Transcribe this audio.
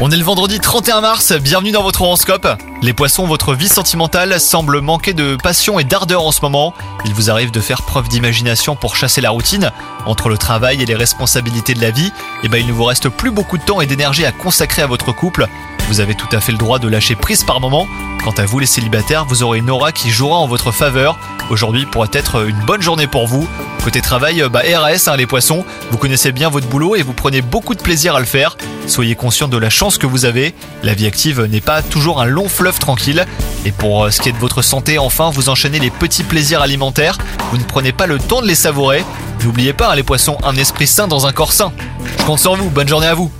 On est le vendredi 31 mars, bienvenue dans votre horoscope. Les poissons, votre vie sentimentale semble manquer de passion et d'ardeur en ce moment. Il vous arrive de faire preuve d'imagination pour chasser la routine. Entre le travail et les responsabilités de la vie, eh ben, il ne vous reste plus beaucoup de temps et d'énergie à consacrer à votre couple. Vous avez tout à fait le droit de lâcher prise par moment. Quant à vous les célibataires, vous aurez une aura qui jouera en votre faveur. Aujourd'hui pourrait être une bonne journée pour vous. Côté travail, bah RAS, hein, les poissons, vous connaissez bien votre boulot et vous prenez beaucoup de plaisir à le faire. Soyez conscient de la chance que vous avez. La vie active n'est pas toujours un long fleuve tranquille. Et pour euh, ce qui est de votre santé, enfin, vous enchaînez les petits plaisirs alimentaires. Vous ne prenez pas le temps de les savourer. N'oubliez pas, hein, les poissons, un esprit sain dans un corps sain. Je compte sur vous. Bonne journée à vous.